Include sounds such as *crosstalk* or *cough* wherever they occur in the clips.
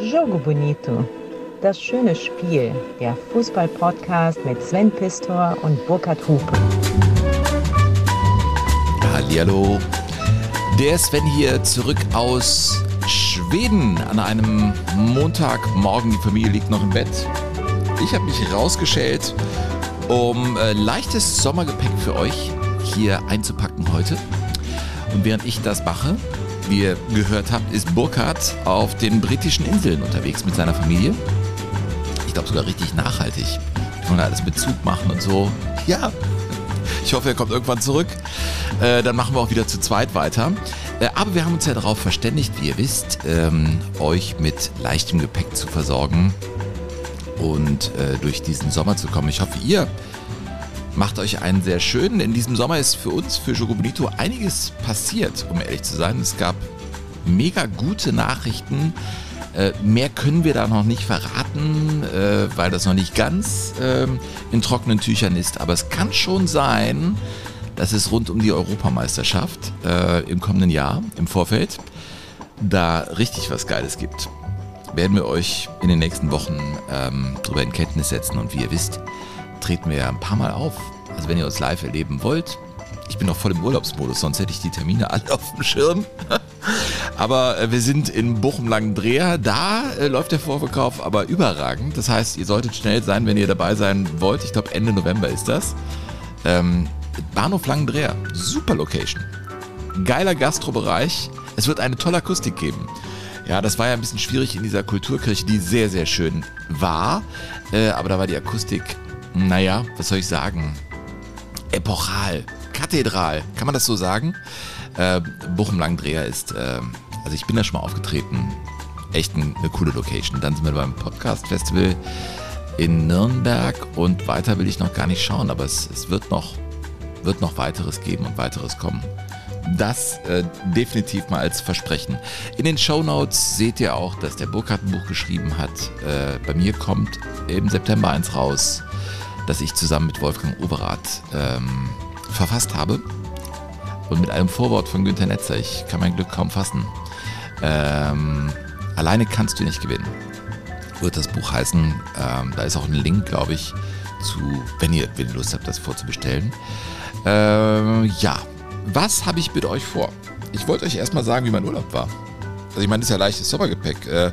Jogo Bonito. Das schöne Spiel. Der Fußball-Podcast mit Sven Pistor und Burkhard Hupe. Hallihallo. Der Sven hier zurück aus Schweden an einem Montagmorgen. Die Familie liegt noch im Bett. Ich habe mich rausgeschält, um äh, leichtes Sommergepäck für euch hier einzupacken heute. Und während ich das mache, wie ihr gehört habt, ist Burkhardt auf den britischen Inseln unterwegs mit seiner Familie. Ich glaube sogar richtig nachhaltig. Die wollen alles mit Zug machen und so. Ja, ich hoffe, er kommt irgendwann zurück. Äh, dann machen wir auch wieder zu zweit weiter. Äh, aber wir haben uns ja darauf verständigt, wie ihr wisst, ähm, euch mit leichtem Gepäck zu versorgen und äh, durch diesen Sommer zu kommen. Ich hoffe, ihr macht euch einen sehr schönen. In diesem Sommer ist für uns, für Jogo Bonito, einiges passiert, um ehrlich zu sein. Es gab mega gute Nachrichten. Äh, mehr können wir da noch nicht verraten, äh, weil das noch nicht ganz äh, in trockenen Tüchern ist. Aber es kann schon sein, dass es rund um die Europameisterschaft äh, im kommenden Jahr, im Vorfeld, da richtig was Geiles gibt. Werden wir euch in den nächsten Wochen ähm, darüber in Kenntnis setzen. Und wie ihr wisst, treten wir ja ein paar Mal auf. Also wenn ihr uns live erleben wollt, ich bin noch voll im Urlaubsmodus, sonst hätte ich die Termine alle *laughs* auf dem Schirm. aber äh, wir sind in Bochum-Langendreher. Da äh, läuft der Vorverkauf aber überragend. Das heißt, ihr solltet schnell sein, wenn ihr dabei sein wollt. Ich glaube, Ende November ist das. Ähm, Bahnhof Langendreher. Super Location. Geiler Gastrobereich. Es wird eine tolle Akustik geben. Ja, das war ja ein bisschen schwierig in dieser Kulturkirche, die sehr, sehr schön war. Äh, aber da war die Akustik naja, was soll ich sagen? Epochal, kathedral, kann man das so sagen? Äh, Bochum-Langdreher ist, äh, also ich bin da schon mal aufgetreten, echt ein, eine coole Location. Dann sind wir beim Podcast-Festival in Nürnberg und weiter will ich noch gar nicht schauen, aber es, es wird, noch, wird noch weiteres geben und weiteres kommen. Das äh, definitiv mal als Versprechen. In den Show Notes seht ihr auch, dass der Burkhardt ein Buch geschrieben hat. Äh, bei mir kommt im September eins raus das ich zusammen mit Wolfgang Overath ähm, verfasst habe. Und mit einem Vorwort von Günter Netzer. Ich kann mein Glück kaum fassen. Ähm, alleine kannst du nicht gewinnen. Wird das Buch heißen. Ähm, da ist auch ein Link, glaube ich, zu, wenn ihr, wenn ihr Lust habt, das vorzubestellen. Ähm, ja, was habe ich mit euch vor? Ich wollte euch erstmal sagen, wie mein Urlaub war. Also ich meine, das ist ja leichtes Sommergepäck. Äh,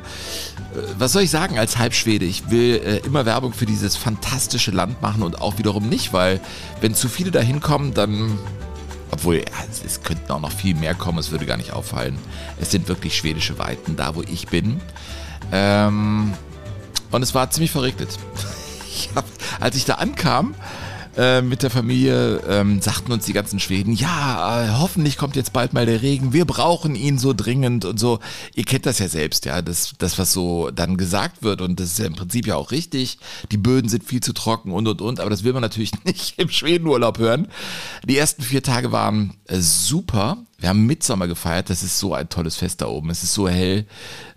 was soll ich sagen als Halbschwede? Ich will äh, immer Werbung für dieses fantastische Land machen und auch wiederum nicht, weil wenn zu viele da hinkommen, dann obwohl, ja, es, es, könnten auch noch viel mehr kommen, es würde gar nicht auffallen. Es sind wirklich schwedische Weiten, da wo ich bin. Ähm, und es war ziemlich verregnet. *laughs* Ich hab, als ich da ankam, äh, mit der Familie ähm, sagten uns die ganzen Schweden, ja, äh, hoffentlich kommt jetzt bald mal der Regen, wir brauchen ihn so dringend und so. Ihr kennt das ja selbst, ja, das, das was so dann gesagt wird und das ist ja im Prinzip ja auch richtig. Die Böden sind viel zu trocken und und und, aber das will man natürlich *laughs* nicht im Schwedenurlaub hören. Die ersten vier Tage waren äh, super. Wir haben Mitsommer gefeiert, das ist so ein tolles Fest da oben. Es ist so hell.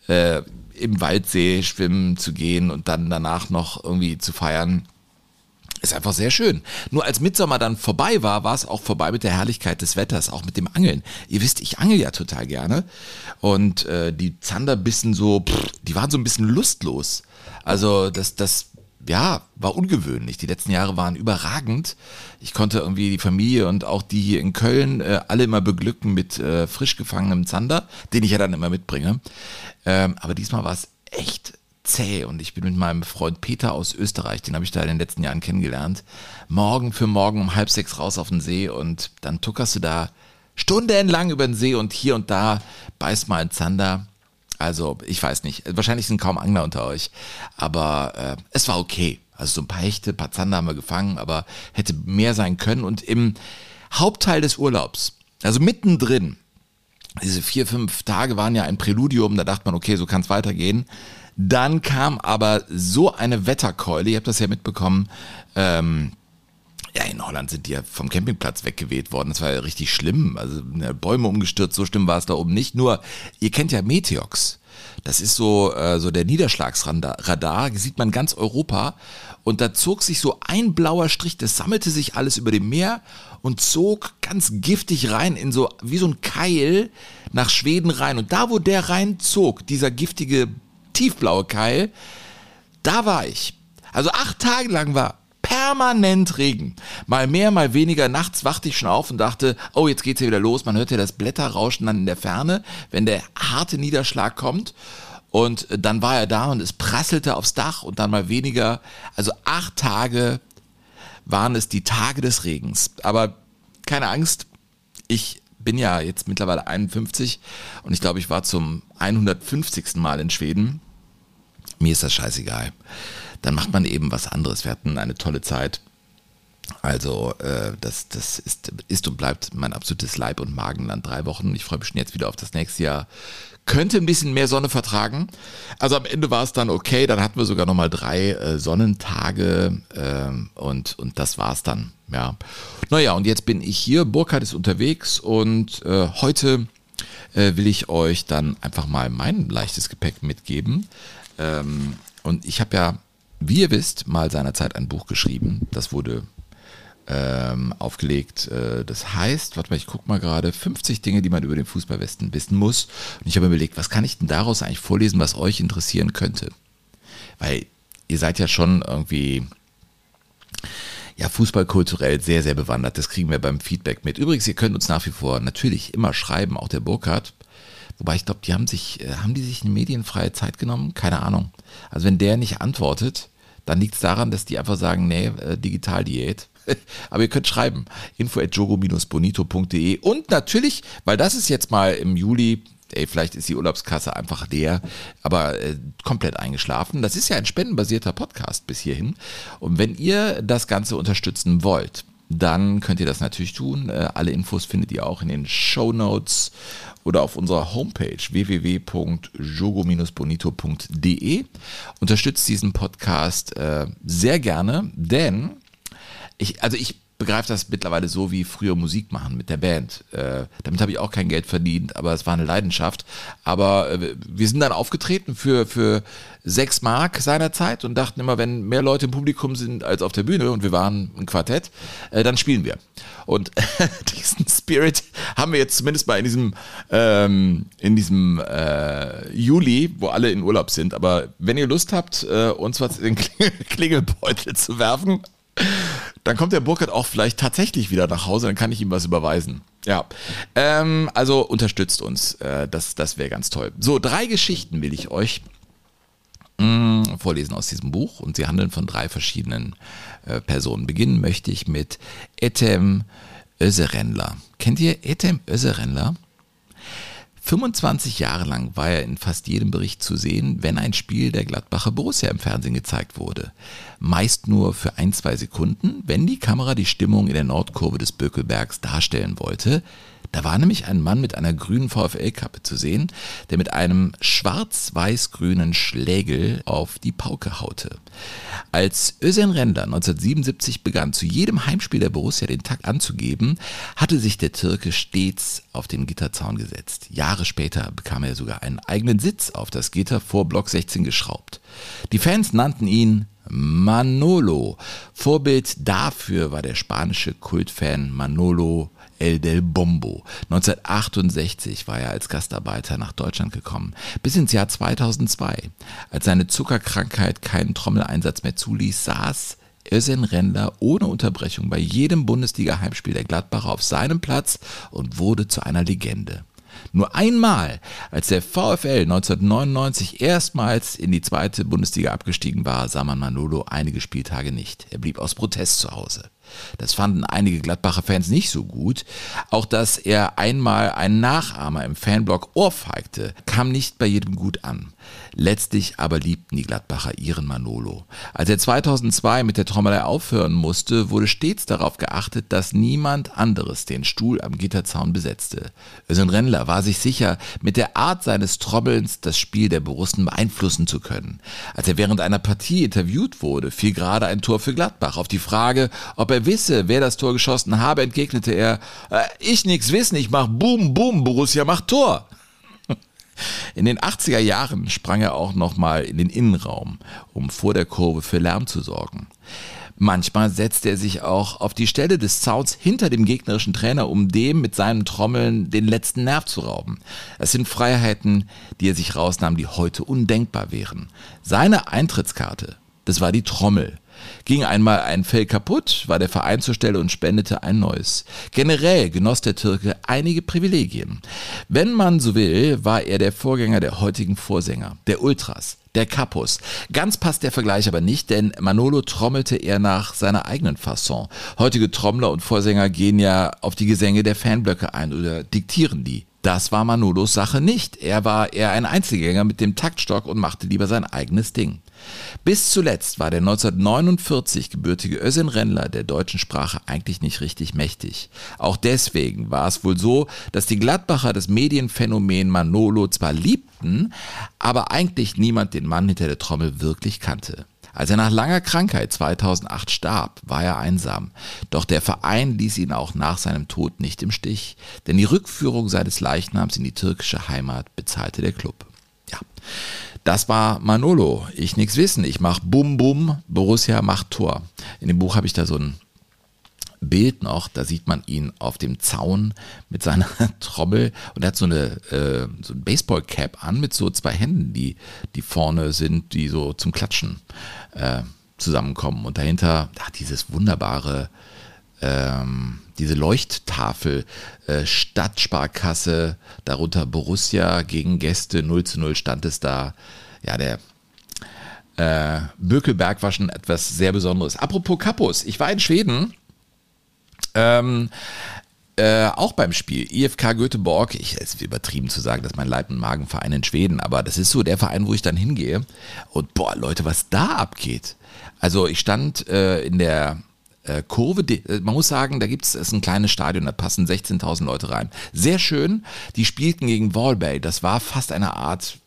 Äh, im Waldsee schwimmen zu gehen und dann danach noch irgendwie zu feiern. Ist einfach sehr schön. Nur als Mitsommer dann vorbei war, war es auch vorbei mit der Herrlichkeit des Wetters, auch mit dem Angeln. Ihr wisst, ich angel ja total gerne. Und äh, die Zanderbissen so, pff, die waren so ein bisschen lustlos. Also das, das, ja, war ungewöhnlich. Die letzten Jahre waren überragend. Ich konnte irgendwie die Familie und auch die hier in Köln äh, alle immer beglücken mit äh, frisch gefangenem Zander, den ich ja dann immer mitbringe. Ähm, aber diesmal war es echt zäh und ich bin mit meinem Freund Peter aus Österreich, den habe ich da in den letzten Jahren kennengelernt, morgen für morgen um halb sechs raus auf den See und dann tuckerst du da stundenlang über den See und hier und da beißt mal ein Zander. Also, ich weiß nicht, wahrscheinlich sind kaum Angler unter euch, aber äh, es war okay. Also so ein paar Hechte, ein paar Zander haben wir gefangen, aber hätte mehr sein können. Und im Hauptteil des Urlaubs, also mittendrin, diese vier, fünf Tage waren ja ein Präludium, da dachte man, okay, so kann es weitergehen. Dann kam aber so eine Wetterkeule, ihr habt das ja mitbekommen, ähm, ja, in Holland sind die ja vom Campingplatz weggeweht worden. Das war ja richtig schlimm. Also ne, Bäume umgestürzt, so schlimm war es da oben nicht. Nur, ihr kennt ja Meteox. Das ist so, äh, so der Niederschlagsradar, sieht man ganz Europa. Und da zog sich so ein blauer Strich, das sammelte sich alles über dem Meer und zog ganz giftig rein in so, wie so ein Keil nach Schweden rein. Und da, wo der reinzog, dieser giftige tiefblaue Keil, da war ich. Also acht Tage lang war permanent Regen. Mal mehr, mal weniger. Nachts wachte ich schon auf und dachte, oh, jetzt geht's ja wieder los. Man hört ja das Blätterrauschen dann in der Ferne, wenn der harte Niederschlag kommt. Und dann war er da und es prasselte aufs Dach und dann mal weniger. Also acht Tage waren es die Tage des Regens. Aber keine Angst, ich bin ja jetzt mittlerweile 51 und ich glaube, ich war zum 150. Mal in Schweden. Mir ist das scheißegal. Dann macht man eben was anderes. Wir hatten eine tolle Zeit. Also äh, das, das ist, ist und bleibt mein absolutes Leib- und Magenland. Drei Wochen. Ich freue mich schon jetzt wieder auf das nächste Jahr. Könnte ein bisschen mehr Sonne vertragen. Also am Ende war es dann okay. Dann hatten wir sogar nochmal drei äh, Sonnentage äh, und, und das es dann. Ja. Naja, und jetzt bin ich hier. Burkhard ist unterwegs und äh, heute äh, will ich euch dann einfach mal mein leichtes Gepäck mitgeben. Ähm, und ich habe ja, wie ihr wisst, mal seinerzeit ein Buch geschrieben. Das wurde ähm, aufgelegt. Äh, das heißt, warte mal, ich gucke mal gerade, 50 Dinge, die man über den Fußballwesten wissen muss. Und ich habe mir überlegt, was kann ich denn daraus eigentlich vorlesen, was euch interessieren könnte? Weil ihr seid ja schon irgendwie ja, fußballkulturell sehr, sehr bewandert. Das kriegen wir beim Feedback mit. Übrigens, ihr könnt uns nach wie vor natürlich immer schreiben, auch der Burkhardt. Wobei ich glaube, die haben sich, äh, haben die sich eine medienfreie Zeit genommen? Keine Ahnung. Also wenn der nicht antwortet, dann liegt es daran, dass die einfach sagen, nee, äh, Digitaldiät. *laughs* Aber ihr könnt schreiben, info at jogo-bonito.de und natürlich, weil das ist jetzt mal im Juli ey, vielleicht ist die Urlaubskasse einfach leer, aber äh, komplett eingeschlafen. Das ist ja ein spendenbasierter Podcast bis hierhin. Und wenn ihr das Ganze unterstützen wollt, dann könnt ihr das natürlich tun. Äh, alle Infos findet ihr auch in den Show Notes oder auf unserer Homepage www.jogo-bonito.de. Unterstützt diesen Podcast äh, sehr gerne, denn ich, also ich begreife das mittlerweile so wie früher Musik machen mit der Band. Äh, damit habe ich auch kein Geld verdient, aber es war eine Leidenschaft. Aber äh, wir sind dann aufgetreten für, für sechs Mark seinerzeit und dachten immer, wenn mehr Leute im Publikum sind als auf der Bühne und wir waren ein Quartett, äh, dann spielen wir. Und *laughs* diesen Spirit haben wir jetzt zumindest mal in diesem, ähm, in diesem äh, Juli, wo alle in Urlaub sind. Aber wenn ihr Lust habt, äh, uns was in den Klingelbeutel zu werfen, dann kommt der Burkhardt auch vielleicht tatsächlich wieder nach Hause, dann kann ich ihm was überweisen. Ja, ähm, also unterstützt uns, äh, das, das wäre ganz toll. So, drei Geschichten will ich euch mh, mm, vorlesen aus diesem Buch und sie handeln von drei verschiedenen äh, Personen. Beginnen möchte ich mit Etem Özerenler. Kennt ihr Etem Özerenler? 25 Jahre lang war er in fast jedem Bericht zu sehen, wenn ein Spiel der Gladbacher Borussia im Fernsehen gezeigt wurde. Meist nur für ein, zwei Sekunden, wenn die Kamera die Stimmung in der Nordkurve des Bökelbergs darstellen wollte, da war nämlich ein Mann mit einer grünen VfL-Kappe zu sehen, der mit einem schwarz-weiß-grünen Schlägel auf die Pauke haute. Als Özen Rendler 1977 begann, zu jedem Heimspiel der Borussia den Takt anzugeben, hatte sich der Türke stets auf den Gitterzaun gesetzt. Jahre später bekam er sogar einen eigenen Sitz auf das Gitter vor Block 16 geschraubt. Die Fans nannten ihn Manolo. Vorbild dafür war der spanische Kultfan Manolo El del Bombo. 1968 war er als Gastarbeiter nach Deutschland gekommen, bis ins Jahr 2002. Als seine Zuckerkrankheit keinen Trommeleinsatz mehr zuließ, saß Özen Rendler ohne Unterbrechung bei jedem Bundesliga-Heimspiel der Gladbacher auf seinem Platz und wurde zu einer Legende. Nur einmal, als der VfL 1999 erstmals in die zweite Bundesliga abgestiegen war, sah man Manolo einige Spieltage nicht. Er blieb aus Protest zu Hause. Das fanden einige Gladbacher Fans nicht so gut. Auch dass er einmal einen Nachahmer im Fanblock ohrfeigte, kam nicht bei jedem gut an. Letztlich aber liebten die Gladbacher ihren Manolo. Als er 2002 mit der Trommelei aufhören musste, wurde stets darauf geachtet, dass niemand anderes den Stuhl am Gitterzaun besetzte. Özün Rennler war sich sicher, mit der Art seines Trommelns das Spiel der Borussen beeinflussen zu können. Als er während einer Partie interviewt wurde, fiel gerade ein Tor für Gladbach. Auf die Frage, ob er wisse, wer das Tor geschossen habe, entgegnete er, äh, ich nix wissen, ich mach Boom, Boom, Borussia macht Tor. In den 80er Jahren sprang er auch nochmal in den Innenraum, um vor der Kurve für Lärm zu sorgen. Manchmal setzt er sich auch auf die Stelle des Zauns hinter dem gegnerischen Trainer, um dem mit seinen Trommeln den letzten Nerv zu rauben. Es sind Freiheiten, die er sich rausnahm, die heute undenkbar wären. Seine Eintrittskarte, das war die Trommel. Ging einmal ein Fell kaputt, war der Verein zur Stelle und spendete ein neues. Generell genoss der Türke einige Privilegien. Wenn man so will, war er der Vorgänger der heutigen Vorsänger, der Ultras, der Kapus. Ganz passt der Vergleich aber nicht, denn Manolo trommelte eher nach seiner eigenen Fasson. Heutige Trommler und Vorsänger gehen ja auf die Gesänge der Fanblöcke ein oder diktieren die. Das war Manolos Sache nicht. Er war eher ein Einzelgänger mit dem Taktstock und machte lieber sein eigenes Ding. Bis zuletzt war der 1949 gebürtige Özin Rendler der deutschen Sprache eigentlich nicht richtig mächtig. Auch deswegen war es wohl so, dass die Gladbacher das Medienphänomen Manolo zwar liebten, aber eigentlich niemand den Mann hinter der Trommel wirklich kannte. Als er nach langer Krankheit 2008 starb, war er einsam. Doch der Verein ließ ihn auch nach seinem Tod nicht im Stich, denn die Rückführung seines Leichnams in die türkische Heimat bezahlte der Club. Ja. Das war Manolo. Ich nix wissen. Ich mach Bum Bum, Borussia macht Tor. In dem Buch habe ich da so ein Bild noch, da sieht man ihn auf dem Zaun mit seiner *laughs* Trommel und er hat so eine äh, so ein Baseball-Cap an mit so zwei Händen, die, die vorne sind, die so zum Klatschen äh, zusammenkommen. Und dahinter ach, dieses wunderbare, ähm, diese Leuchttafel, äh, Stadtsparkasse, darunter Borussia gegen Gäste, 0 zu 0 stand es da. Ja, der äh, Bökelberg war schon etwas sehr Besonderes. Apropos Kapus, ich war in Schweden ähm, äh, auch beim Spiel IFK Göteborg, ich, es ist übertrieben zu sagen, dass mein Leib- und Magenverein in Schweden, aber das ist so der Verein, wo ich dann hingehe und boah, Leute, was da abgeht. Also ich stand äh, in der Kurve, äh, man muss sagen, da gibt es ein kleines Stadion, da passen 16.000 Leute rein. Sehr schön, die spielten gegen Wallbay, das war fast eine Art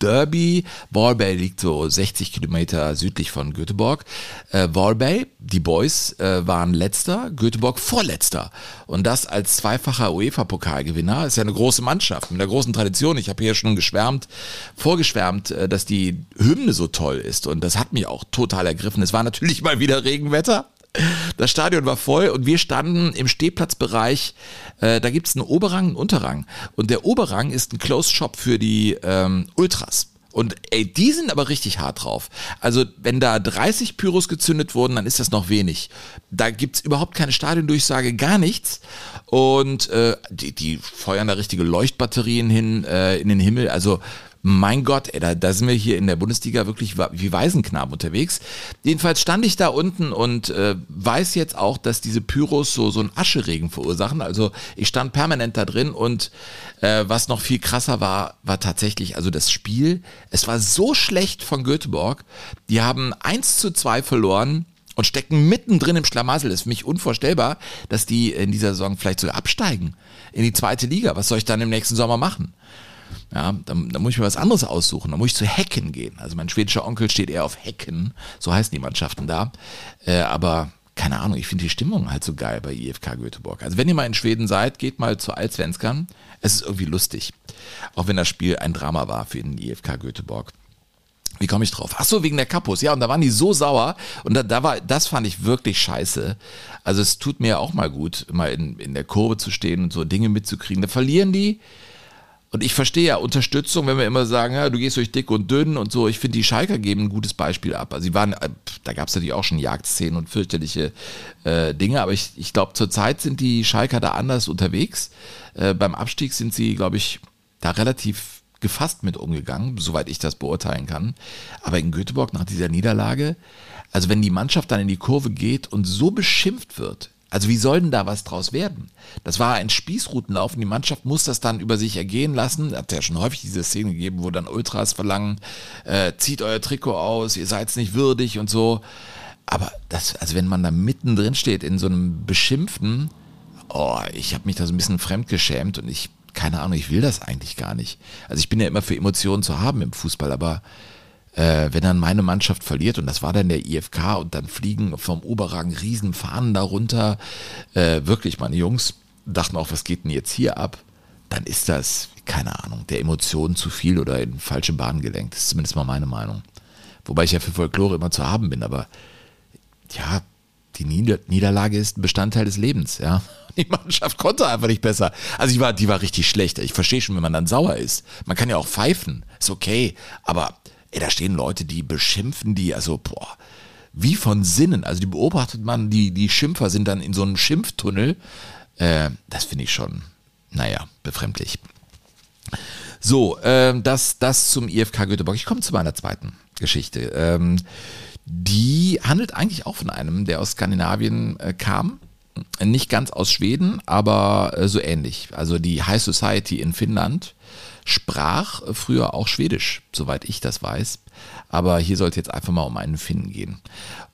Derby. Wallbay liegt so 60 Kilometer südlich von Göteborg. Äh, Wallbay, die Boys äh, waren letzter, Göteborg vorletzter. Und das als zweifacher UEFA-Pokalgewinner ist ja eine große Mannschaft mit einer großen Tradition. Ich habe hier schon geschwärmt, vorgeschwärmt, äh, dass die Hymne so toll ist. Und das hat mich auch total ergriffen. Es war natürlich mal wieder Regenwetter. Das Stadion war voll und wir standen im Stehplatzbereich. Äh, da gibt es einen Oberrang, einen Unterrang. Und der Oberrang ist ein Closed Shop für die ähm, Ultras. Und ey, die sind aber richtig hart drauf. Also, wenn da 30 Pyros gezündet wurden, dann ist das noch wenig. Da gibt's überhaupt keine Stadiondurchsage, gar nichts. Und äh, die, die feuern da richtige Leuchtbatterien hin äh, in den Himmel. Also mein Gott, ey, da, da sind wir hier in der Bundesliga wirklich wie Waisenknaben unterwegs. Jedenfalls stand ich da unten und äh, weiß jetzt auch, dass diese Pyros so, so einen Ascheregen verursachen. Also ich stand permanent da drin und äh, was noch viel krasser war, war tatsächlich, also das Spiel, es war so schlecht von Göteborg, die haben eins zu zwei verloren und stecken mittendrin im Schlamassel. Das ist für mich unvorstellbar, dass die in dieser Saison vielleicht sogar absteigen in die zweite Liga. Was soll ich dann im nächsten Sommer machen? Ja, da, da muss ich mir was anderes aussuchen. Da muss ich zu Hecken gehen. Also mein schwedischer Onkel steht eher auf Hecken. So heißen die Mannschaften da. Äh, aber keine Ahnung, ich finde die Stimmung halt so geil bei IFK Göteborg. Also wenn ihr mal in Schweden seid, geht mal zu Allsvenskan. Es ist irgendwie lustig. Auch wenn das Spiel ein Drama war für den IFK Göteborg. Wie komme ich drauf? Ach so, wegen der Kapus. Ja, und da waren die so sauer. Und da, da war, das fand ich wirklich scheiße. Also es tut mir auch mal gut, mal in, in der Kurve zu stehen und so Dinge mitzukriegen. Da verlieren die und ich verstehe ja Unterstützung, wenn wir immer sagen, ja, du gehst durch dick und dünn und so. Ich finde, die Schalker geben ein gutes Beispiel ab. Also sie waren, äh, da gab es natürlich auch schon Jagdszenen und fürchterliche äh, Dinge, aber ich, ich glaube, zurzeit sind die Schalker da anders unterwegs. Äh, beim Abstieg sind sie, glaube ich, da relativ gefasst mit umgegangen, soweit ich das beurteilen kann. Aber in Göteborg nach dieser Niederlage, also wenn die Mannschaft dann in die Kurve geht und so beschimpft wird, also wie soll denn da was draus werden? Das war ein Spießrutenlauf und die Mannschaft muss das dann über sich ergehen lassen. Hat ja schon häufig diese Szene gegeben, wo dann Ultras verlangen, äh, zieht euer Trikot aus, ihr seid nicht würdig und so. Aber das, also wenn man da mittendrin steht in so einem Beschimpfen, oh, ich habe mich da so ein bisschen fremdgeschämt und ich, keine Ahnung, ich will das eigentlich gar nicht. Also ich bin ja immer für Emotionen zu haben im Fußball, aber äh, wenn dann meine Mannschaft verliert, und das war dann der IFK, und dann fliegen vom Oberrang Riesenfahnen darunter, äh, wirklich, meine Jungs dachten auch, was geht denn jetzt hier ab? Dann ist das, keine Ahnung, der Emotionen zu viel oder in falsche Bahnen gelenkt. Das ist zumindest mal meine Meinung. Wobei ich ja für Folklore immer zu haben bin, aber ja, die Nieder Niederlage ist ein Bestandteil des Lebens, ja. *laughs* Die Mannschaft konnte einfach nicht besser. Also die war, die war richtig schlecht. Ich verstehe schon, wenn man dann sauer ist. Man kann ja auch pfeifen, ist okay. Aber ey, da stehen Leute, die beschimpfen die, also boah, wie von Sinnen. Also die beobachtet man, die, die Schimpfer sind dann in so einem Schimpftunnel. Äh, das finde ich schon, naja, befremdlich. So, äh, das, das zum IFK Göteborg. Ich komme zu meiner zweiten Geschichte. Ähm, die handelt eigentlich auch von einem, der aus Skandinavien äh, kam. Nicht ganz aus Schweden, aber äh, so ähnlich. Also die High Society in Finnland sprach früher auch Schwedisch, soweit ich das weiß. Aber hier sollte jetzt einfach mal um einen Finnen gehen.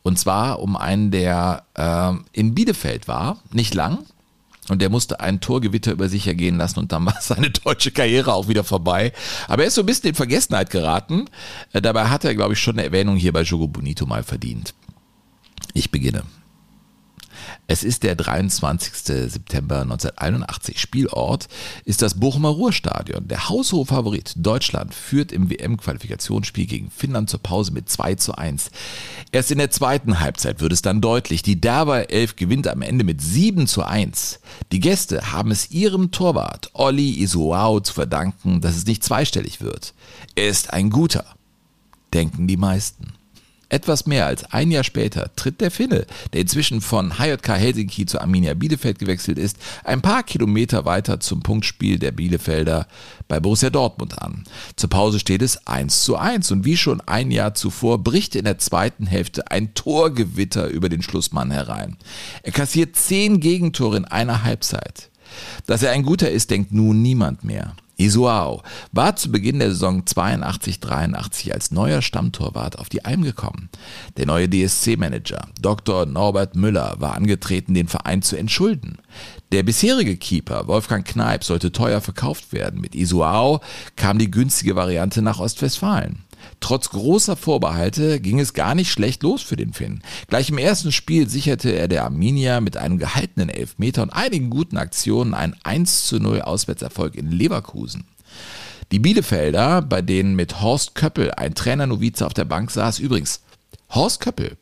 Und zwar um einen, der äh, in Bielefeld war, nicht lang, und der musste ein Torgewitter über sich ergehen lassen und dann war *laughs* seine deutsche Karriere auch wieder vorbei. Aber er ist so ein bisschen in Vergessenheit geraten. Äh, dabei hat er, glaube ich, schon eine Erwähnung hier bei Jogo Bonito mal verdient. Ich beginne. Es ist der 23. September 1981. Spielort ist das Bochumer Ruhrstadion. Der haushohe Favorit Deutschland führt im WM-Qualifikationsspiel gegen Finnland zur Pause mit 2 zu 1. Erst in der zweiten Halbzeit wird es dann deutlich. Die Derber 11 gewinnt am Ende mit 7 zu 1. Die Gäste haben es ihrem Torwart Olli Isuao zu verdanken, dass es nicht zweistellig wird. Er ist ein guter, denken die meisten. Etwas mehr als ein Jahr später tritt der Finne, der inzwischen von HJK Helsinki zu Arminia Bielefeld gewechselt ist, ein paar Kilometer weiter zum Punktspiel der Bielefelder bei Borussia Dortmund an. Zur Pause steht es 1 zu 1 und wie schon ein Jahr zuvor bricht in der zweiten Hälfte ein Torgewitter über den Schlussmann herein. Er kassiert zehn Gegentore in einer Halbzeit. Dass er ein guter ist, denkt nun niemand mehr. Isuao war zu Beginn der Saison 82-83 als neuer Stammtorwart auf die Alm gekommen. Der neue DSC-Manager Dr. Norbert Müller war angetreten, den Verein zu entschulden. Der bisherige Keeper Wolfgang Kneip sollte teuer verkauft werden. Mit Isuao kam die günstige Variante nach Ostwestfalen. Trotz großer Vorbehalte ging es gar nicht schlecht los für den Finn. Gleich im ersten Spiel sicherte er der Arminia mit einem gehaltenen Elfmeter und einigen guten Aktionen einen 1 zu 0 Auswärtserfolg in Leverkusen. Die Bielefelder, bei denen mit Horst Köppel ein Trainernovize auf der Bank saß, übrigens, Horst Köppel,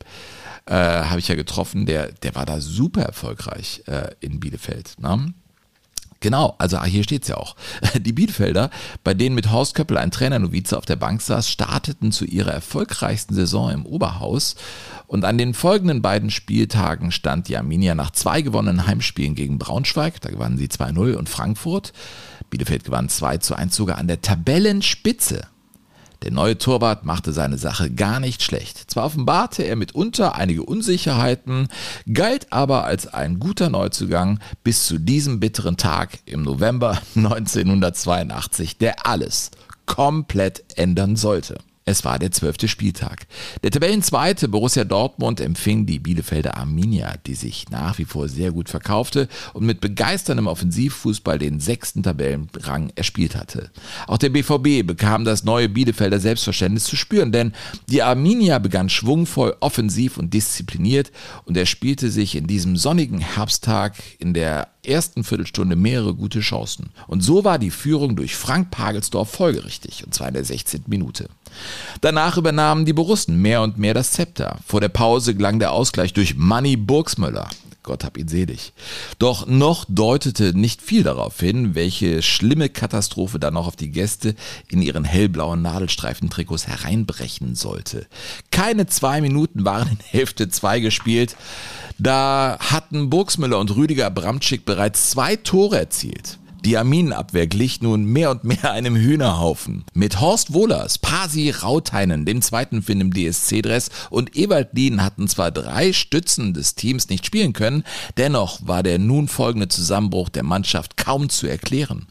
äh, habe ich ja getroffen, der, der war da super erfolgreich äh, in Bielefeld. Ne? Genau, also hier steht's ja auch. *laughs* Die Bielefelder, bei denen mit Horst Köppel ein Trainernovize auf der Bank saß, starteten zu ihrer erfolgreichsten Saison im Oberhaus und an den folgenden beiden Spieltagen stand die Arminia nach zwei gewonnenen Heimspielen gegen Braunschweig, da gewannen sie 2-0 und Frankfurt. Bielefeld gewann 2 zu 1 sogar an der Tabellenspitze der neue Torwart machte seine Sache gar nicht schlecht. Zwar offenbarte er mitunter einige Unsicherheiten, galt aber als ein guter Neuzugang bis zu diesem bitteren Tag im November *laughs* 1982, der alles komplett ändern sollte. Es war der zwölfte Spieltag. Der Tabellenzweite Borussia Dortmund empfing die Bielefelder Arminia, die sich nach wie vor sehr gut verkaufte und mit begeisterndem Offensivfußball den sechsten Tabellenrang erspielt hatte. Auch der BVB bekam das neue Bielefelder Selbstverständnis zu spüren, denn die Arminia begann schwungvoll, offensiv und diszipliniert und er spielte sich in diesem sonnigen Herbsttag in der ersten Viertelstunde mehrere gute Chancen. Und so war die Führung durch Frank Pagelsdorf folgerichtig, und zwar in der 16. Minute. Danach übernahmen die Borussen mehr und mehr das Zepter. Vor der Pause gelang der Ausgleich durch Manny Burgsmöller. Gott hab ihn selig. Doch noch deutete nicht viel darauf hin, welche schlimme Katastrophe dann noch auf die Gäste in ihren hellblauen Nadelstreifentrikots hereinbrechen sollte. Keine zwei Minuten waren in Hälfte zwei gespielt. Da hatten Burgsmüller und Rüdiger Bramczyk bereits zwei Tore erzielt. Die Arminenabwehr glich nun mehr und mehr einem Hühnerhaufen. Mit Horst Wohlers, Pasi Rautainen, dem zweiten Finn im DSC-Dress und Ewald Lien hatten zwar drei Stützen des Teams nicht spielen können, dennoch war der nun folgende Zusammenbruch der Mannschaft kaum zu erklären.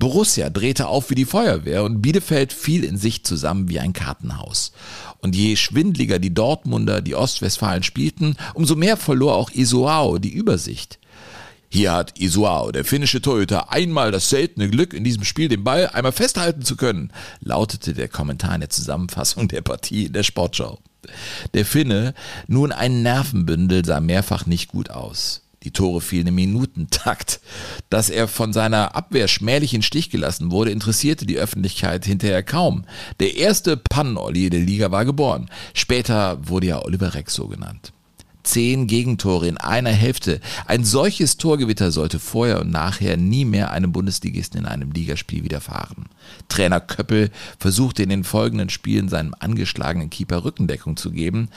Borussia drehte auf wie die Feuerwehr und Bielefeld fiel in sich zusammen wie ein Kartenhaus. Und je schwindliger die Dortmunder die Ostwestfalen spielten, umso mehr verlor auch Isoao die Übersicht. Hier hat Isuao, der finnische Torhüter, einmal das seltene Glück, in diesem Spiel den Ball einmal festhalten zu können, lautete der Kommentar in der Zusammenfassung der Partie in der Sportschau. Der Finne, nun ein Nervenbündel, sah mehrfach nicht gut aus. Die Tore fielen im Minutentakt. Dass er von seiner Abwehr schmählich in Stich gelassen wurde, interessierte die Öffentlichkeit hinterher kaum. Der erste Pannenolli der Liga war geboren. Später wurde er Oliver Rex so genannt. Zehn Gegentore in einer Hälfte. Ein solches Torgewitter sollte vorher und nachher nie mehr einem Bundesligisten in einem Ligaspiel widerfahren. Trainer Köppel versuchte in den folgenden Spielen seinem angeschlagenen Keeper Rückendeckung zu geben,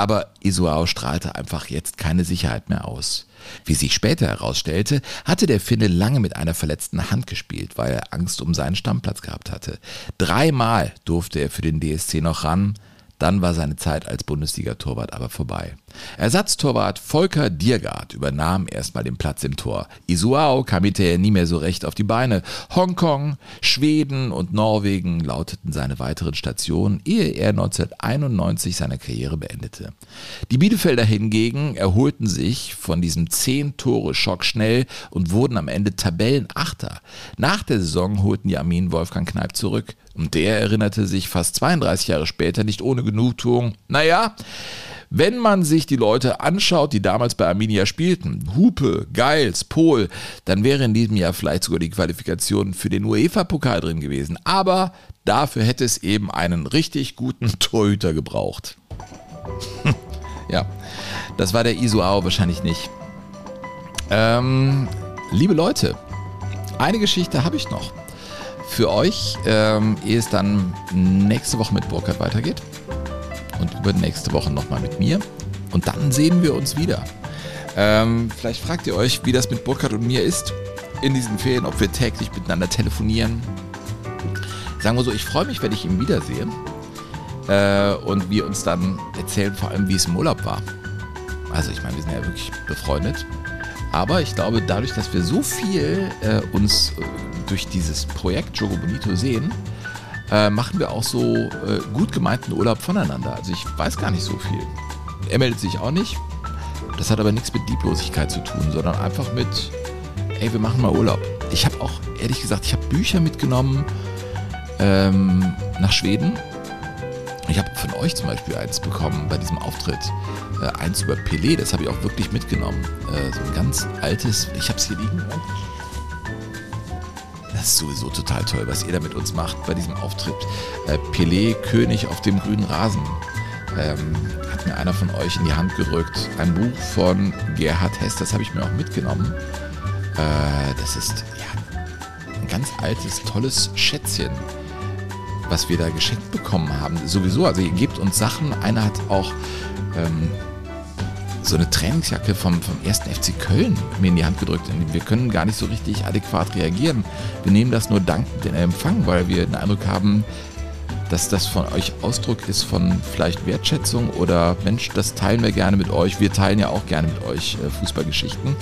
aber Isuao strahlte einfach jetzt keine Sicherheit mehr aus. Wie sich später herausstellte, hatte der Finne lange mit einer verletzten Hand gespielt, weil er Angst um seinen Stammplatz gehabt hatte. Dreimal durfte er für den DSC noch ran, dann war seine Zeit als Bundesliga-Torwart aber vorbei. Ersatztorwart Volker Diergard übernahm erstmal den Platz im Tor. Isuao kam hinterher nie mehr so recht auf die Beine. Hongkong, Schweden und Norwegen lauteten seine weiteren Stationen, ehe er 1991 seine Karriere beendete. Die Bielefelder hingegen erholten sich von diesem 10-Tore-Schock schnell und wurden am Ende Tabellenachter. Nach der Saison holten die Armin Wolfgang Kneip zurück. Und der erinnerte sich fast 32 Jahre später nicht ohne Genugtuung, naja, wenn man sich die Leute anschaut, die damals bei Arminia spielten, Hupe, Geils, Pohl, dann wäre in diesem Jahr vielleicht sogar die Qualifikation für den UEFA-Pokal drin gewesen. Aber dafür hätte es eben einen richtig guten *laughs* Torhüter gebraucht. *laughs* ja, das war der Isuao wahrscheinlich nicht. Ähm, liebe Leute, eine Geschichte habe ich noch für euch, ähm, ehe es dann nächste Woche mit Burkhard weitergeht und übernächste Woche nochmal mit mir. Und dann sehen wir uns wieder. Ähm, vielleicht fragt ihr euch, wie das mit Burkhard und mir ist in diesen Ferien, ob wir täglich miteinander telefonieren. Sagen wir so, ich freue mich, wenn ich ihn wiedersehe äh, und wir uns dann erzählen, vor allem, wie es im Urlaub war. Also ich meine, wir sind ja wirklich befreundet. Aber ich glaube, dadurch, dass wir so viel äh, uns äh, durch dieses Projekt Jogo Bonito sehen, äh, machen wir auch so äh, gut gemeinten Urlaub voneinander. Also ich weiß gar nicht so viel. Er meldet sich auch nicht. Das hat aber nichts mit Lieblosigkeit zu tun, sondern einfach mit, ey, wir machen mal Urlaub. Ich habe auch, ehrlich gesagt, ich habe Bücher mitgenommen ähm, nach Schweden. Ich habe von euch zum Beispiel eins bekommen bei diesem Auftritt. Äh, eins über Pelé, das habe ich auch wirklich mitgenommen. Äh, so ein ganz altes, ich habe es hier liegen. Das ist sowieso total toll, was ihr da mit uns macht bei diesem Auftritt. Äh, Pelé, König auf dem grünen Rasen. Ähm, hat mir einer von euch in die Hand gedrückt. Ein Buch von Gerhard Hess, das habe ich mir auch mitgenommen. Äh, das ist ja, ein ganz altes, tolles Schätzchen, was wir da geschenkt bekommen haben. Sowieso, also ihr gebt uns Sachen. Einer hat auch ähm, so eine Trainingsjacke vom, vom 1. FC Köln mir in die Hand gedrückt. Wir können gar nicht so richtig adäquat reagieren. Wir nehmen das nur dankend in Empfang, weil wir den Eindruck haben, dass das von euch Ausdruck ist von vielleicht Wertschätzung oder Mensch, das teilen wir gerne mit euch. Wir teilen ja auch gerne mit euch äh, Fußballgeschichten.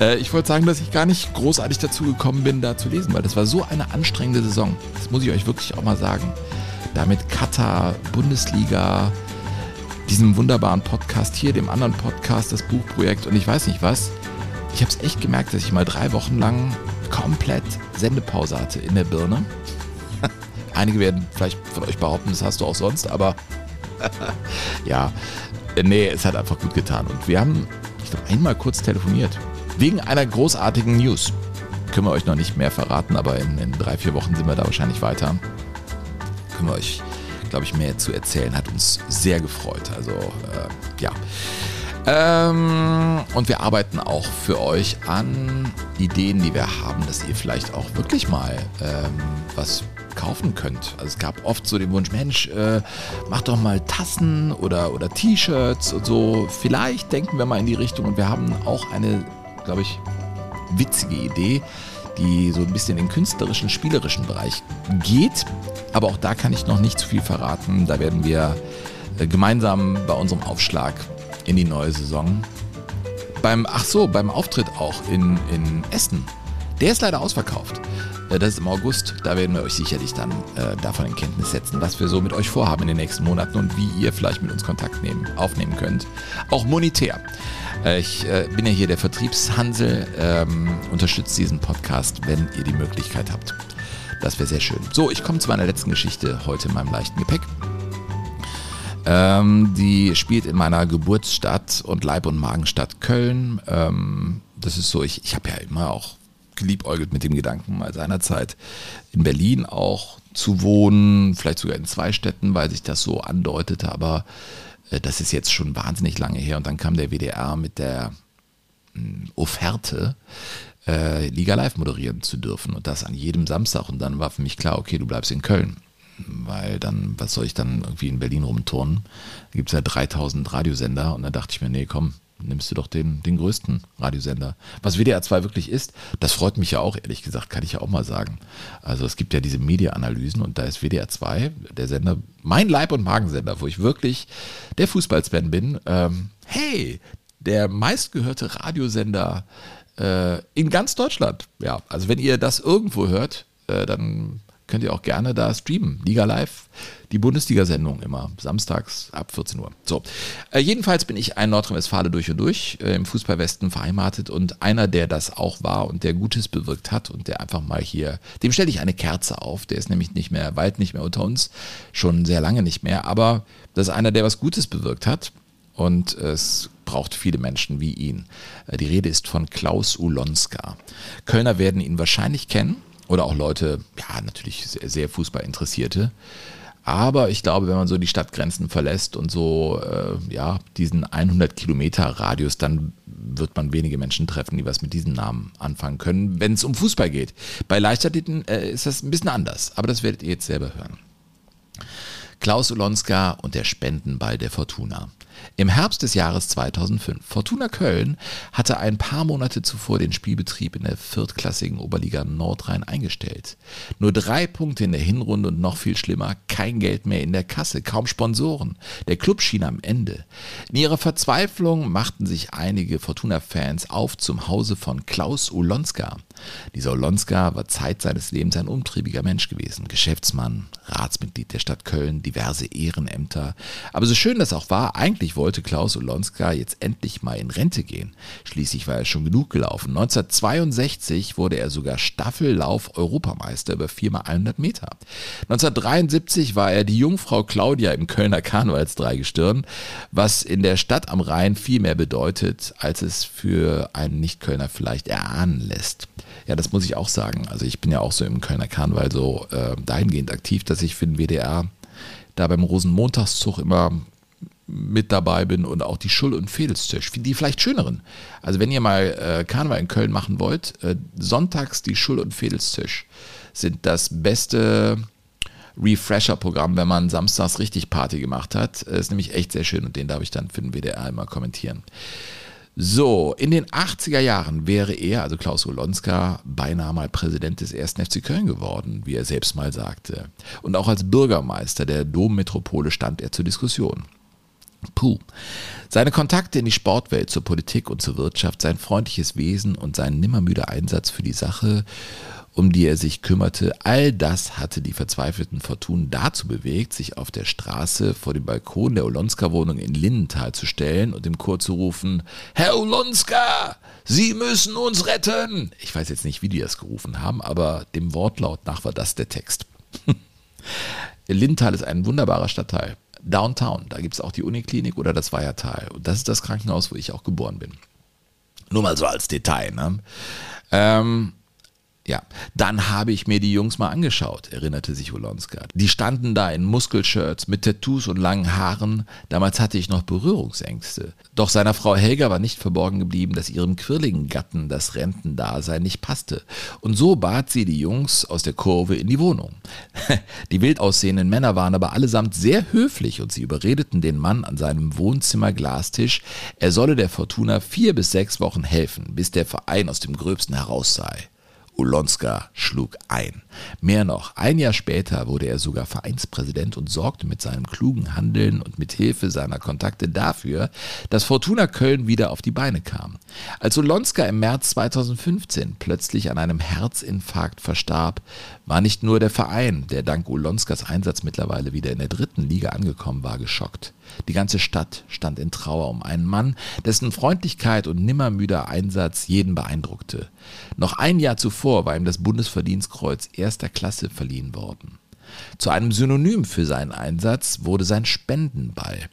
Äh, ich wollte sagen, dass ich gar nicht großartig dazu gekommen bin, da zu lesen, weil das war so eine anstrengende Saison. Das muss ich euch wirklich auch mal sagen. Damit Katar, Bundesliga, diesem wunderbaren Podcast hier, dem anderen Podcast, das Buchprojekt und ich weiß nicht was. Ich habe es echt gemerkt, dass ich mal drei Wochen lang komplett Sendepause hatte in der Birne. *laughs* Einige werden vielleicht von euch behaupten, das hast du auch sonst, aber *laughs* ja, nee, es hat einfach gut getan. Und wir haben, ich glaube, einmal kurz telefoniert. Wegen einer großartigen News. Können wir euch noch nicht mehr verraten, aber in, in drei, vier Wochen sind wir da wahrscheinlich weiter. Können wir euch glaube ich, mehr zu erzählen. Hat uns sehr gefreut. Also, äh, ja. Ähm, und wir arbeiten auch für euch an Ideen, die wir haben, dass ihr vielleicht auch wirklich mal ähm, was kaufen könnt. Also es gab oft so den Wunsch, Mensch, äh, mach doch mal Tassen oder, oder T-Shirts und so. Vielleicht denken wir mal in die Richtung und wir haben auch eine, glaube ich, witzige Idee die so ein bisschen in den künstlerischen, spielerischen Bereich geht. Aber auch da kann ich noch nicht zu viel verraten. Da werden wir äh, gemeinsam bei unserem Aufschlag in die neue Saison. Beim, ach so, beim Auftritt auch in, in Essen. Der ist leider ausverkauft. Äh, das ist im August. Da werden wir euch sicherlich dann äh, davon in Kenntnis setzen, was wir so mit euch vorhaben in den nächsten Monaten und wie ihr vielleicht mit uns Kontakt nehmen, aufnehmen könnt. Auch monetär. Äh, ich äh, bin ja hier der Vertriebshansel, ähm, unterstützt diesen Podcast, wenn ihr die Möglichkeit habt. Das wäre sehr schön. So, ich komme zu meiner letzten Geschichte heute in meinem leichten Gepäck. Ähm, die spielt in meiner Geburtsstadt und Leib- und Magenstadt Köln. Ähm, das ist so, ich, ich habe ja immer auch geliebäugelt mit dem Gedanken, mal seinerzeit in Berlin auch zu wohnen, vielleicht sogar in zwei Städten, weil sich das so andeutete, aber das ist jetzt schon wahnsinnig lange her. Und dann kam der WDR mit der hm, Offerte, äh, Liga Live moderieren zu dürfen. Und das an jedem Samstag. Und dann war für mich klar, okay, du bleibst in Köln. Weil dann, was soll ich dann irgendwie in Berlin rumturnen? Da gibt es ja 3000 Radiosender. Und da dachte ich mir, nee, komm, nimmst du doch den, den größten Radiosender. Was WDR 2 wirklich ist, das freut mich ja auch, ehrlich gesagt, kann ich ja auch mal sagen. Also es gibt ja diese Media-Analysen und da ist WDR 2, der Sender, mein Leib- und Magensender, wo ich wirklich der Fußballspan bin. Ähm, hey, der meistgehörte Radiosender äh, in ganz Deutschland. Ja, also wenn ihr das irgendwo hört, äh, dann könnt ihr auch gerne da streamen. Liga Live, die Bundesliga-Sendung immer, samstags ab 14 Uhr. So, äh, jedenfalls bin ich ein Nordrhein-Westfale durch und durch, äh, im Fußballwesten beheimatet und einer, der das auch war und der Gutes bewirkt hat und der einfach mal hier, dem stelle ich eine Kerze auf, der ist nämlich nicht mehr, weit nicht mehr unter uns, schon sehr lange nicht mehr, aber das ist einer, der was Gutes bewirkt hat und es braucht viele Menschen wie ihn. Äh, die Rede ist von Klaus Ulonska. Kölner werden ihn wahrscheinlich kennen oder auch Leute, ja, natürlich sehr, sehr Fußballinteressierte. Aber ich glaube, wenn man so die Stadtgrenzen verlässt und so, äh, ja, diesen 100 Kilometer Radius, dann wird man wenige Menschen treffen, die was mit diesem Namen anfangen können, wenn es um Fußball geht. Bei Leichtathleten äh, ist das ein bisschen anders, aber das werdet ihr jetzt selber hören. Klaus Ulonska und der Spendenball der Fortuna. Im Herbst des Jahres 2005. Fortuna Köln hatte ein paar Monate zuvor den Spielbetrieb in der viertklassigen Oberliga Nordrhein eingestellt. Nur drei Punkte in der Hinrunde und noch viel schlimmer, kein Geld mehr in der Kasse, kaum Sponsoren. Der Club schien am Ende. In ihrer Verzweiflung machten sich einige Fortuna-Fans auf zum Hause von Klaus Ulonska. Dieser Olonska war Zeit seines Lebens ein umtriebiger Mensch gewesen. Geschäftsmann, Ratsmitglied der Stadt Köln, diverse Ehrenämter. Aber so schön das auch war, eigentlich wollte Klaus Olonska jetzt endlich mal in Rente gehen. Schließlich war er schon genug gelaufen. 1962 wurde er sogar Staffellauf-Europameister über 4x100 Meter. 1973 war er die Jungfrau Claudia im Kölner Karnevalsdreigestirn, was in der Stadt am Rhein viel mehr bedeutet, als es für einen Nicht-Kölner vielleicht erahnen lässt. Ja, das muss ich auch sagen. Also ich bin ja auch so im Kölner Karneval so äh, dahingehend aktiv, dass ich für den WDR da beim Rosenmontagszug immer mit dabei bin und auch die Schull- und Fädelstisch, die vielleicht schöneren. Also wenn ihr mal äh, Karneval in Köln machen wollt, äh, sonntags die Schull- und Fädelstisch sind das beste Refresher-Programm, wenn man samstags richtig Party gemacht hat. Äh, ist nämlich echt sehr schön und den darf ich dann für den WDR immer kommentieren. So, in den 80er Jahren wäre er, also Klaus Olonska, beinahe mal Präsident des 1. FC Köln geworden, wie er selbst mal sagte. Und auch als Bürgermeister der Dommetropole stand er zur Diskussion. Puh. Seine Kontakte in die Sportwelt, zur Politik und zur Wirtschaft, sein freundliches Wesen und sein nimmermüder Einsatz für die Sache um die er sich kümmerte, all das hatte die verzweifelten Fortunen dazu bewegt, sich auf der Straße vor dem Balkon der Olonska-Wohnung in Lindenthal zu stellen und im Chor zu rufen, Herr Olonska, Sie müssen uns retten! Ich weiß jetzt nicht, wie die das gerufen haben, aber dem Wortlaut nach war das der Text. *laughs* Lindenthal ist ein wunderbarer Stadtteil. Downtown, da gibt es auch die Uniklinik oder das Weihertal. Und das ist das Krankenhaus, wo ich auch geboren bin. Nur mal so als Detail. Ne? Ähm, ja, dann habe ich mir die Jungs mal angeschaut, erinnerte sich Wolonska. Die standen da in Muskelshirts mit Tattoos und langen Haaren. Damals hatte ich noch Berührungsängste. Doch seiner Frau Helga war nicht verborgen geblieben, dass ihrem quirligen Gatten das Rentendasein nicht passte. Und so bat sie die Jungs aus der Kurve in die Wohnung. *laughs* Die wild aussehenden Männer waren aber allesamt sehr höflich und sie überredeten den Mann an seinem Wohnzimmer-Glastisch, er solle der Fortuna vier bis sechs Wochen helfen, bis der Verein aus dem Gröbsten heraus sei. Ulonska schlug ein. Mehr noch, ein Jahr später wurde er sogar Vereinspräsident und sorgte mit seinem klugen Handeln und mit Hilfe seiner Kontakte dafür, dass Fortuna Köln wieder auf die Beine kam. Als Ulonska im März 2015 plötzlich an einem Herzinfarkt verstarb, war nicht nur der Verein, der dank Ulonskas Einsatz mittlerweile wieder in der dritten Liga angekommen war, geschockt. Die ganze Stadt stand in Trauer um einen Mann, dessen Freundlichkeit und nimmermüder Einsatz jeden beeindruckte. Noch ein Jahr zuvor war ihm das Bundesverdienstkreuz erster Klasse verliehen worden. Zu einem Synonym für seinen Einsatz wurde sein Spendenball.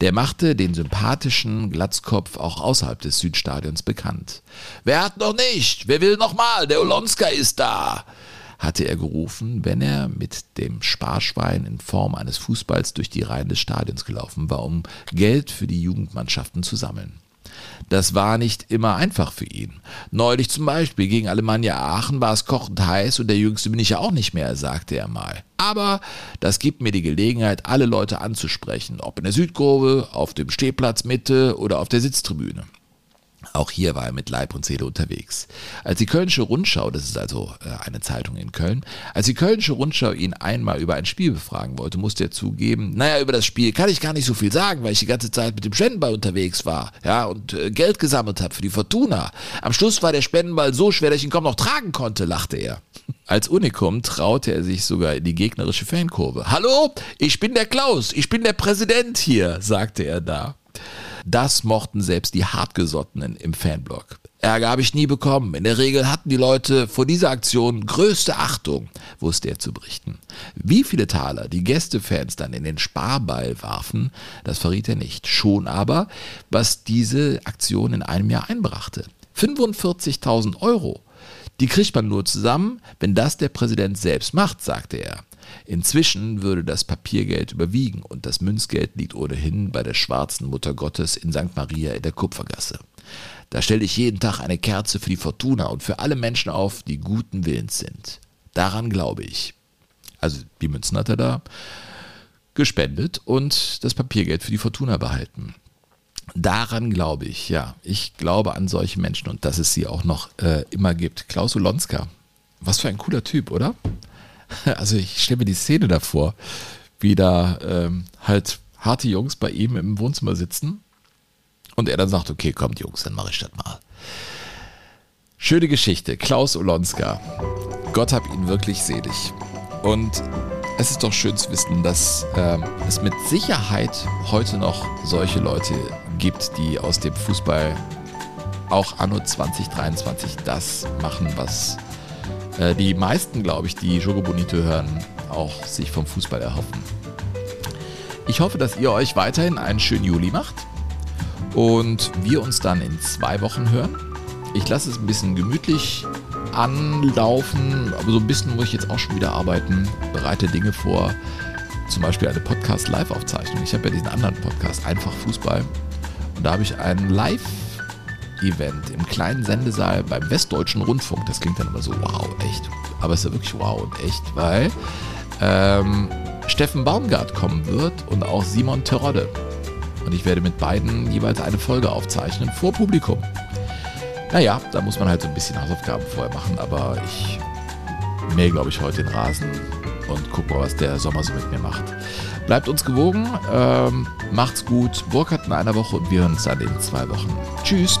Der machte den sympathischen Glatzkopf auch außerhalb des Südstadions bekannt. Wer hat noch nicht? Wer will noch mal? Der Olonska ist da! Hatte er gerufen, wenn er mit dem Sparschwein in Form eines Fußballs durch die Reihen des Stadions gelaufen war, um Geld für die Jugendmannschaften zu sammeln. Das war nicht immer einfach für ihn. Neulich zum Beispiel gegen Alemannia Aachen war es kochend heiß und der Jüngste bin ich ja auch nicht mehr, sagte er mal. Aber das gibt mir die Gelegenheit, alle Leute anzusprechen, ob in der Südkurve, auf dem Stehplatz Mitte oder auf der Sitztribüne. Auch hier war er mit Leib und Seele unterwegs. Als die Kölnische Rundschau, das ist also äh, eine Zeitung in Köln, als die Kölnische Rundschau ihn einmal über ein Spiel befragen wollte, musste er zugeben, naja, über das Spiel kann ich gar nicht so viel sagen, weil ich die ganze Zeit mit dem Spendenball unterwegs war, ja, und äh, Geld gesammelt habe für die Fortuna. Am Schluss war der Spendenball so schwer, dass ich ihn kaum noch tragen konnte, lachte er. Als Unikum traute er sich sogar in die gegnerische Fankurve. Hallo, ich bin der Klaus, ich bin der Präsident hier, sagte er da. Das mochten selbst die Hartgesottenen im Fanblog. Ärger habe ich nie bekommen. In der Regel hatten die Leute vor dieser Aktion größte Achtung, wusste er zu berichten. Wie viele Taler die Gästefans dann in den Sparball warfen, das verriet er nicht. Schon aber, was diese Aktion in einem Jahr einbrachte. 45.000 Euro. Die kriegt man nur zusammen, wenn das der Präsident selbst macht, sagte er. Inzwischen würde das Papiergeld überwiegen und das Münzgeld liegt ohnehin bei der schwarzen Mutter Gottes in St. Maria in der Kupfergasse. Da stelle ich jeden Tag eine Kerze für die Fortuna und für alle Menschen auf, die guten Willens sind. Daran glaube ich. Also die Münzen hat er da gespendet und das Papiergeld für die Fortuna behalten. Daran glaube ich, ja. Ich glaube an solche Menschen und dass es sie auch noch äh, immer gibt. Klaus Ulonska. Was für ein cooler Typ, oder? *laughs* Also ich stelle mir die Szene davor, wie da ähm, halt harte Jungs bei ihm im Wohnzimmer sitzen und er dann sagt, okay, kommt Jungs, dann mache ich das mal. Schöne Geschichte, Klaus Olonska. Gott hab ihn wirklich selig. Und es ist doch schön zu wissen, dass äh, es mit Sicherheit heute noch solche Leute gibt, die aus dem Fußball auch anno 2023 das machen, was äh, die meisten, glaube ich, die Jogo Bonito hören, auch sich vom Fußball erhoffen. Ich hoffe, dass ihr euch weiterhin einen schönen Juli macht und wir uns dann in zwei Wochen hören. Ich lasse es ein bisschen gemütlich anlaufen, aber so ein bisschen muss ich jetzt auch schon wieder arbeiten, bereite Dinge vor, zum Beispiel eine Podcast-Live-Aufzeichnung. Ich habe ja diesen anderen Podcast, Einfach Fußball. Und da habe ich einen Live- Event im kleinen Sendesaal beim Westdeutschen Rundfunk. Das klingt dann immer so, wow, echt. Aber es ist ja wirklich wow und echt, weil ähm, Steffen Baumgart kommen wird und auch Simon Terodde. Und ich werde mit beiden jeweils eine Folge aufzeichnen vor Publikum. Naja, da muss man halt so ein bisschen Hausaufgaben vorher machen, aber ich mähe, glaube ich, heute den Rasen und guck mal, was der Sommer so mit mir macht. Bleibt uns gewogen, ähm, macht's gut. Burkhardt in einer Woche und wir hören uns dann in zwei Wochen. Tschüss.